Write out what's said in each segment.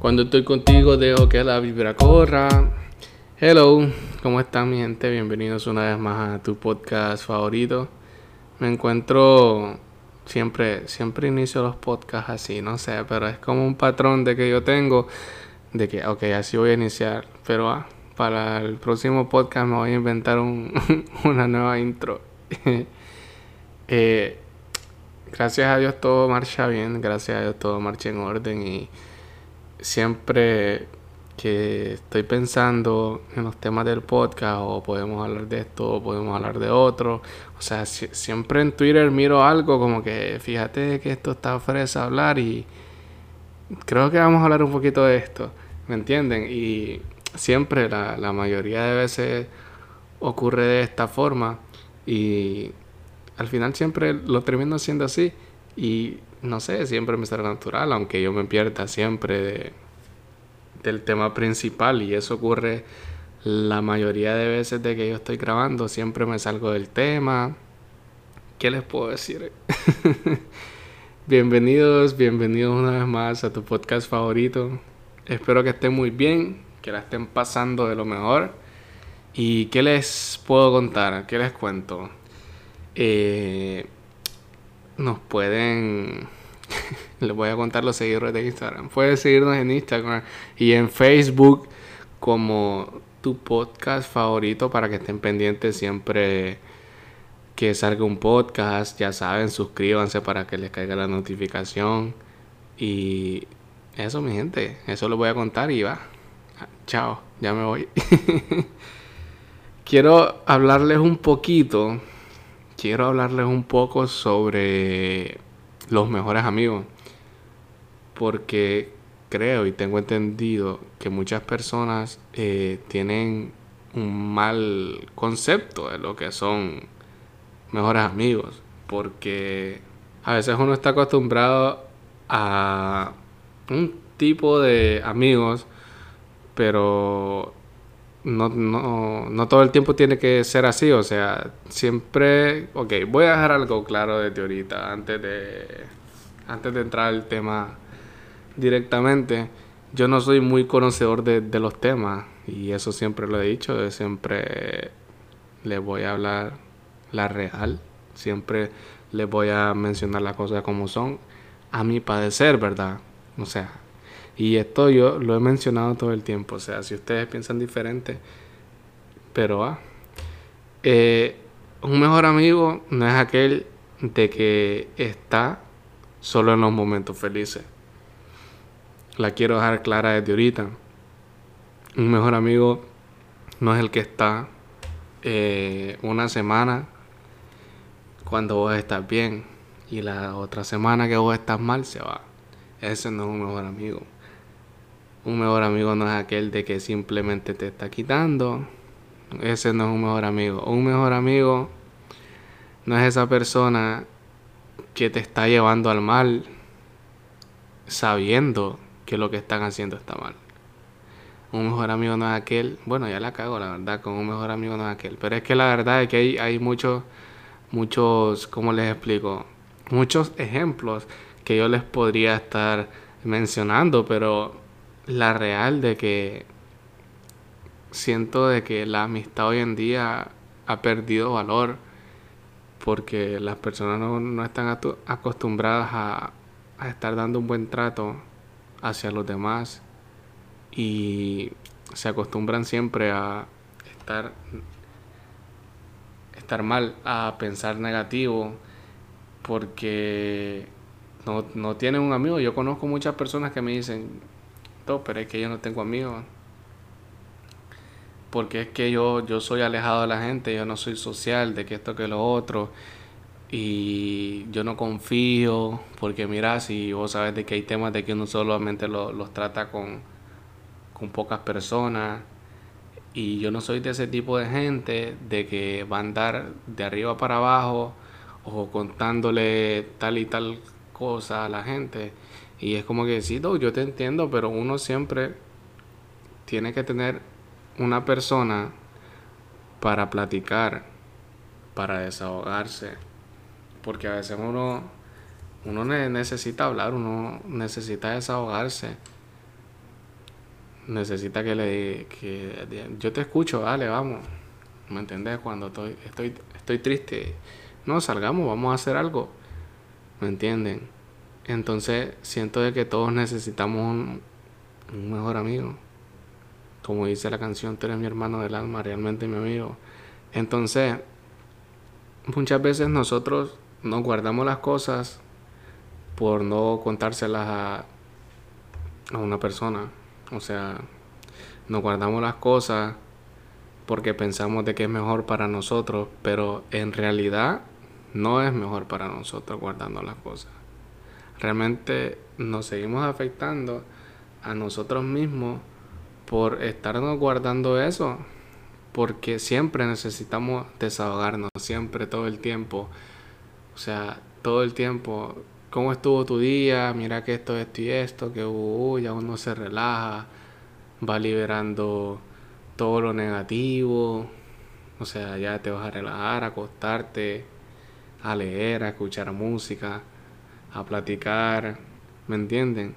Cuando estoy contigo dejo que la vibra corra. Hello, ¿cómo están mi gente? Bienvenidos una vez más a tu podcast favorito. Me encuentro siempre, siempre inicio los podcasts así, no sé, pero es como un patrón de que yo tengo de que, ok, así voy a iniciar, pero ah, para el próximo podcast me voy a inventar un, una nueva intro. eh, gracias a Dios todo marcha bien, gracias a Dios todo marcha en orden y siempre que estoy pensando en los temas del podcast o podemos hablar de esto o podemos hablar de otro, o sea, siempre en Twitter miro algo como que fíjate que esto está fresa hablar y creo que vamos a hablar un poquito de esto, ¿me entienden? Y siempre la, la mayoría de veces ocurre de esta forma y al final siempre lo termino haciendo así y no sé, siempre me sale natural, aunque yo me pierda siempre de, del tema principal y eso ocurre la mayoría de veces de que yo estoy grabando, siempre me salgo del tema. ¿Qué les puedo decir? bienvenidos, bienvenidos una vez más a tu podcast favorito. Espero que estén muy bien, que la estén pasando de lo mejor. ¿Y qué les puedo contar? ¿Qué les cuento? Eh, nos pueden... les voy a contar los seguidores de Instagram. Pueden seguirnos en Instagram y en Facebook como tu podcast favorito para que estén pendientes siempre que salga un podcast. Ya saben, suscríbanse para que les caiga la notificación. Y eso, mi gente, eso lo voy a contar y va. Chao, ya me voy. Quiero hablarles un poquito quiero hablarles un poco sobre los mejores amigos. Porque creo y tengo entendido que muchas personas eh, tienen un mal concepto de lo que son mejores amigos. Porque a veces uno está acostumbrado a un tipo de amigos, pero no, no, no todo el tiempo tiene que ser así, o sea, siempre, ok, voy a dejar algo claro desde ahorita, antes de, antes de entrar al tema directamente, yo no soy muy conocedor de, de los temas, y eso siempre lo he dicho, siempre les voy a hablar la real, siempre les voy a mencionar las cosas como son, a mi padecer, ¿verdad? O sea, y esto yo lo he mencionado todo el tiempo. O sea, si ustedes piensan diferente, pero ah, un mejor amigo no es aquel de que está solo en los momentos felices. La quiero dejar clara desde ahorita. Un mejor amigo no es el que está eh, una semana cuando vos estás bien y la otra semana que vos estás mal se va. Ese no es un mejor amigo. Un mejor amigo no es aquel de que simplemente te está quitando. Ese no es un mejor amigo. Un mejor amigo no es esa persona que te está llevando al mal sabiendo que lo que están haciendo está mal. Un mejor amigo no es aquel, bueno, ya la cago, la verdad, con un mejor amigo no es aquel. Pero es que la verdad es que hay, hay muchos, muchos, ¿cómo les explico? Muchos ejemplos que yo les podría estar mencionando, pero la real de que siento de que la amistad hoy en día ha perdido valor porque las personas no, están acostumbradas a, a, estar dando un buen trato hacia los demás y se acostumbran siempre a estar estar mal, a pensar negativo porque no, no tienen un amigo. Yo conozco muchas personas que me dicen, pero es que yo no tengo amigos. Porque es que yo, yo soy alejado de la gente, yo no soy social, de que esto que lo otro. Y yo no confío, porque mira, si vos sabes de que hay temas de que uno solamente los trata con, con pocas personas. Y yo no soy de ese tipo de gente de que va a andar de arriba para abajo o contándole tal y tal cosa a la gente. Y es como que sí, yo te entiendo, pero uno siempre tiene que tener una persona para platicar, para desahogarse. Porque a veces uno, uno necesita hablar, uno necesita desahogarse. necesita que le que yo te escucho, dale, vamos. ¿Me entendés? Cuando estoy, estoy, estoy triste, no, salgamos, vamos a hacer algo. ¿Me entienden? Entonces siento de que todos necesitamos un, mejor amigo. Como dice la canción, tú eres mi hermano del alma, realmente mi amigo. Entonces, muchas veces nosotros nos guardamos las cosas por no contárselas a, a una persona. O sea, nos guardamos las cosas porque pensamos de que es mejor para nosotros, pero en realidad no es mejor para nosotros guardando las cosas. Realmente nos seguimos afectando a nosotros mismos por estarnos guardando eso, porque siempre necesitamos desahogarnos, siempre, todo el tiempo. O sea, todo el tiempo, ¿cómo estuvo tu día? Mira que esto, esto y esto, que uh, ya uno se relaja, va liberando todo lo negativo, o sea, ya te vas a relajar, a acostarte, a leer, a escuchar música, a platicar, ¿me entienden?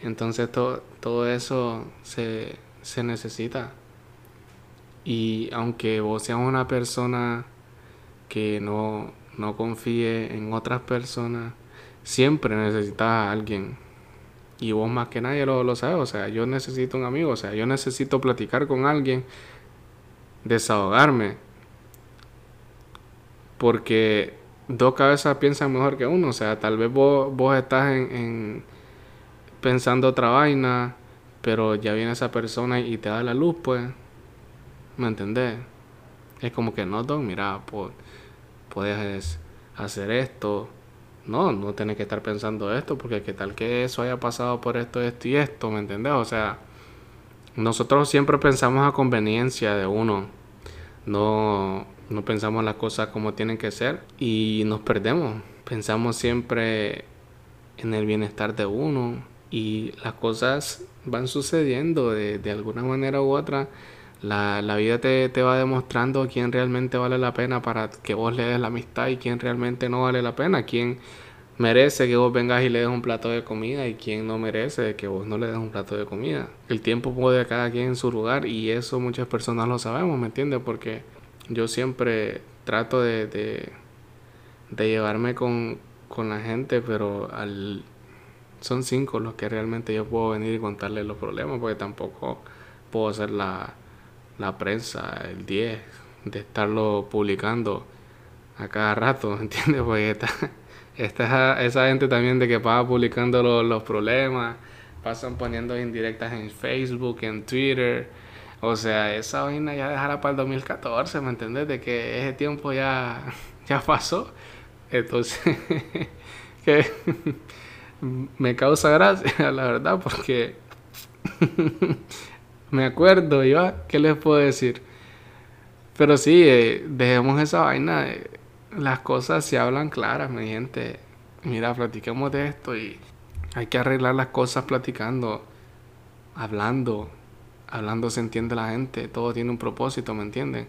Entonces todo eso se, se necesita. Y aunque vos seas una persona que no, no confíe en otras personas, siempre necesitas a alguien y vos más que nadie lo, lo sabes, o sea, yo necesito un amigo, o sea, yo necesito platicar con alguien, desahogarme, porque dos cabezas piensan mejor que uno, o sea, tal vez vos, vos estás en, pensando otra vaina, pero ya viene esa persona y te da la luz, pues, ¿me entendés? Es como que no, Don, mira, pues, puedes hacer esto, no, no tienes que estar pensando esto, porque qué tal que eso haya pasado por esto, esto y esto, ¿me entendés? O sea, nosotros siempre pensamos a conveniencia de uno, no, no pensamos las cosas como tienen que ser y nos perdemos. Pensamos siempre en el bienestar de uno y las cosas van sucediendo de, de alguna manera u otra. La, la vida te, te, va demostrando quién realmente vale la pena para que vos le des la amistad y quién realmente no vale la pena, quién merece que vos vengas y le des un plato de comida y quién no merece que vos no le des un plato de comida. El tiempo puede cada quien en su lugar y eso muchas personas lo sabemos, ¿me entiendes? Porque yo siempre trato de, de, llevarme con, con la gente, pero al son cinco los que realmente yo puedo venir y contarles los problemas, porque tampoco puedo ser la la prensa, el 10, de estarlo publicando a cada rato, ¿entiendes? Porque esta, esa gente también de que pasa publicando los problemas, pasan poniendo indirectas en Facebook, en Twitter. O sea, esa vaina ya dejará para el 2014, ¿me entiendes? De que ese tiempo ya, ya pasó. Entonces, que me causa gracia, la verdad, porque me acuerdo, yo, ¿qué les puedo decir? Pero sí, eh, dejemos esa vaina. las cosas se hablan claras, mi gente. Mira, platiquemos de esto y hay que arreglar las cosas platicando, hablando. Hablando se entiende la gente, todo tiene un propósito, ¿me entienden?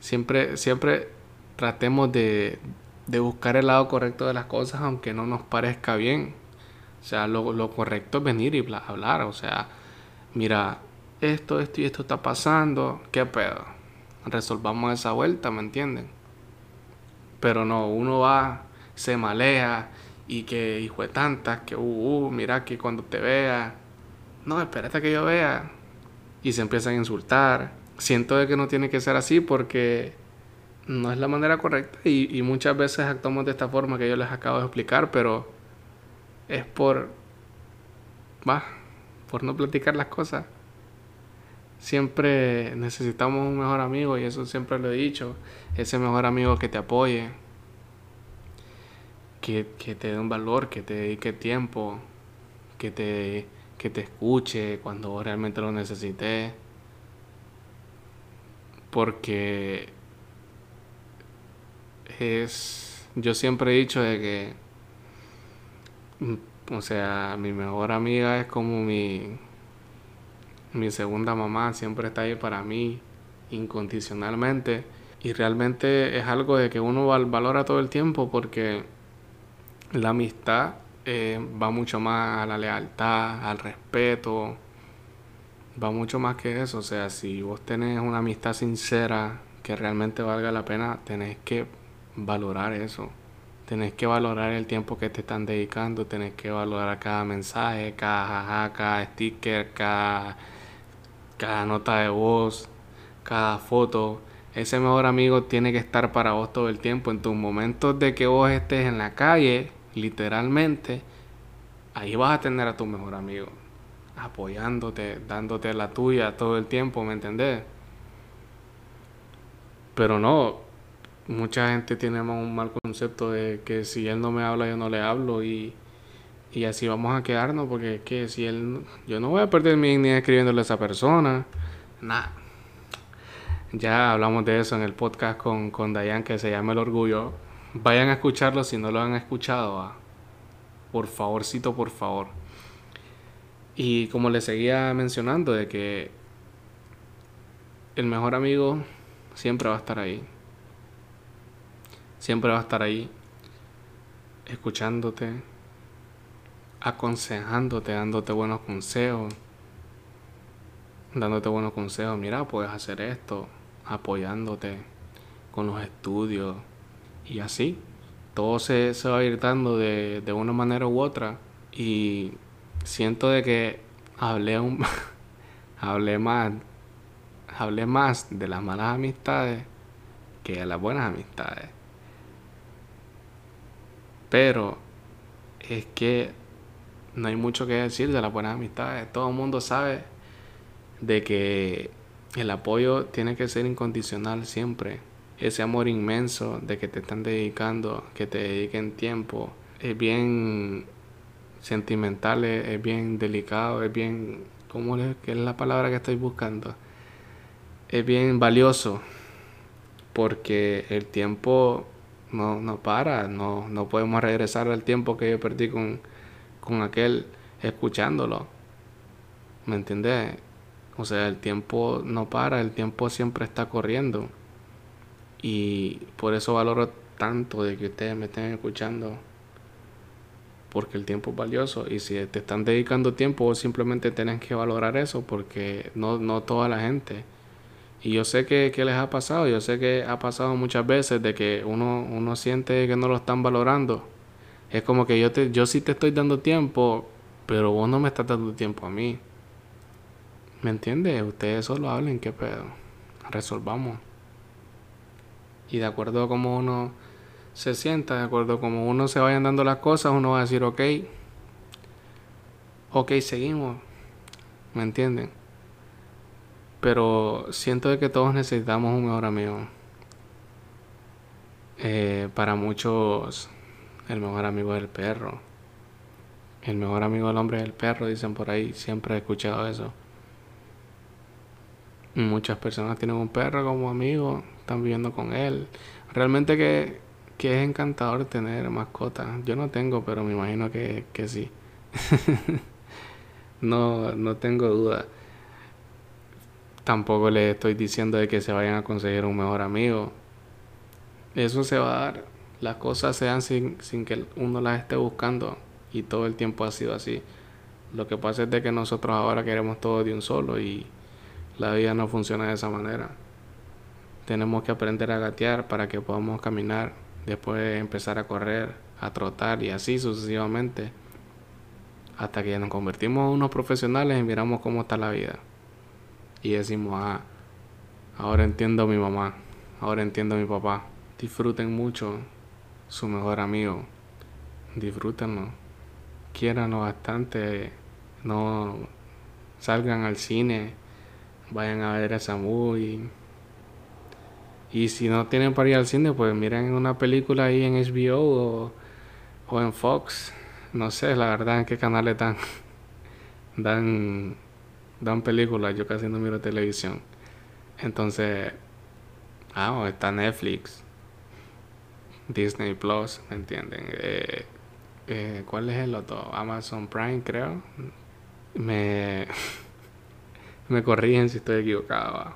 Siempre, siempre tratemos de, de buscar el lado correcto de las cosas, aunque no nos parezca bien. O sea, lo, lo correcto es venir y hablar. O sea, mira, esto, esto y esto está pasando, ¿qué pedo? Resolvamos esa vuelta, ¿me entienden? Pero no, uno va, se malea y que hijo de tantas, que uh, uh, mira que cuando te vea, no, espérate que yo vea. Y se empiezan a insultar. Siento de que no tiene que ser así porque no es la manera correcta y, muchas veces actuamos de esta forma que yo les acabo de explicar, pero es por, va, por no platicar las cosas siempre necesitamos un mejor amigo y eso siempre lo he dicho, ese mejor amigo que te apoye, que, te dé un valor, que te dedique tiempo, que te, que te escuche cuando realmente lo necesites, porque es, yo siempre he dicho de que, o sea, mi mejor amiga es como mi mi segunda mamá siempre está ahí para mí incondicionalmente. Y realmente es algo de que uno valora todo el tiempo porque la amistad eh, va mucho más a la lealtad, al respeto, va mucho más que eso. O sea, si vos tenés una amistad sincera que realmente valga la pena, tenés que valorar eso. Tenés que valorar el tiempo que te están dedicando, tenés que valorar cada mensaje, cada jaja, cada sticker, cada, cada nota de voz, cada foto. Ese mejor amigo tiene que estar para vos todo el tiempo. En tus momentos de que vos estés en la calle, literalmente, ahí vas a tener a tu mejor amigo apoyándote, dándote la tuya todo el tiempo, ¿me entendés? Pero no, mucha gente tiene un mal concepto de que si él no me habla, yo no le hablo y, y así vamos a quedarnos porque es que si él, yo no voy a perder mi dignidad escribiéndole a esa persona, nada. Ya hablamos de eso en el podcast con, con Dayan que se llama El Orgullo. Vayan a escucharlo si no lo han escuchado. Por favorcito, por favor. Y como le seguía mencionando, de que el mejor amigo siempre va a estar ahí. Siempre va a estar ahí, escuchándote, aconsejándote, dándote buenos consejos, dándote buenos consejos. Mira, puedes hacer esto, apoyándote con los estudios y así. Todo se, se va a de, de una manera u otra. Y siento de que hablé un más hablé más de las malas amistades que de las buenas amistades. Pero es que no hay mucho que decir de las buenas amistades. Todo el mundo sabe de que el apoyo tiene que ser incondicional siempre. Ese amor inmenso de que te están dedicando, que te dediquen tiempo, es bien sentimental, es, bien delicado, es bien, ¿cómo es, es la palabra que estoy buscando? Es bien valioso porque el tiempo no, no para, no, no podemos regresar al tiempo que yo perdí con, con aquel escuchándolo. ¿Me entiendes? O sea, el tiempo no para, el tiempo siempre está corriendo. Y por eso valoro tanto de que ustedes me estén escuchando porque el tiempo es valioso y si te están dedicando tiempo simplemente tienes que valorar eso porque no, no toda la gente. Y yo sé que, les ha pasado, yo sé que ha pasado muchas veces de que uno, uno siente que no lo están valorando. Es como que yo, te, yo sí te estoy dando tiempo, pero vos no me estás dando tiempo a mí. ¿Me entiendes? Ustedes solo hablen, qué pedo. Resolvamos. Y de acuerdo a cómo uno se sienta, de acuerdo como uno se vayan dando las cosas, uno va a decir, ok, ok, seguimos, ¿me entienden? Pero siento de que todos necesitamos un mejor amigo. Eh, para muchos, el mejor amigo es el perro. El mejor amigo del hombre es el perro, dicen por ahí. Siempre he escuchado eso. Muchas personas tienen un perro como amigo, están viviendo con él. Realmente que que es encantador tener mascotas. Yo no tengo, pero me imagino que, que sí. no, no tengo duda. Tampoco le estoy diciendo de que se vayan a conseguir un mejor amigo. Eso se va a dar. Las cosas se dan sin, sin que uno las esté buscando. Y todo el tiempo ha sido así. Lo que pasa es de que nosotros ahora queremos todo de un solo y la vida no funciona de esa manera. Tenemos que aprender a gatear para que podamos caminar después empezar a correr, a trotar y así sucesivamente, hasta que nos convertimos en unos profesionales y miramos cómo está la vida. Y decimos, ah, ahora entiendo a mi mamá, ahora entiendo a mi papá. Disfruten mucho su mejor amigo, disfrútenlo, quiéranlo bastante, no salgan al cine, vayan a ver esa movie y si no tienen para ir al cine, pues miren una película ahí en HBO o, en Fox. No sé, la verdad, en qué canales dan, dan, dan películas. Yo casi no miro televisión. Entonces, ah, está Netflix, Disney Plus, ¿me entienden? Eh, eh, ¿Cuál es el otro? Amazon Prime, creo. Me, me corrigen si estoy equivocado.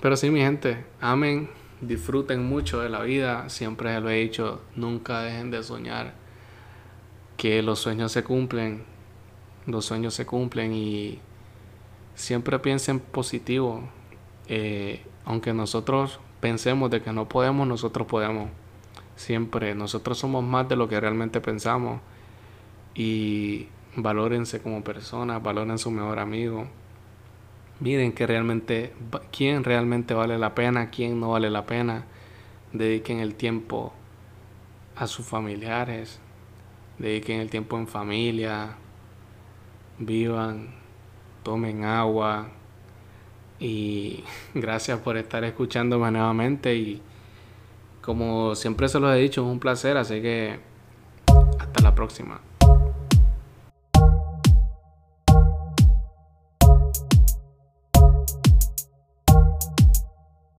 Pero sí, mi gente, amen, disfruten mucho de la vida. Siempre lo he dicho, nunca dejen de soñar. Que los sueños se cumplen. Los sueños se cumplen y, siempre piensen positivo. Eh, aunque nosotros pensemos de que no podemos, nosotros podemos. Siempre, nosotros somos más de lo que realmente pensamos. Y valórense como personas, valoren su mejor amigo. Miren que realmente, quién realmente vale la pena, quién no vale la pena. Dediquen el tiempo a sus familiares, dediquen el tiempo en familia, vivan, tomen agua y gracias por estar escuchándome nuevamente y como siempre se los he dicho, es un placer, así que hasta la próxima.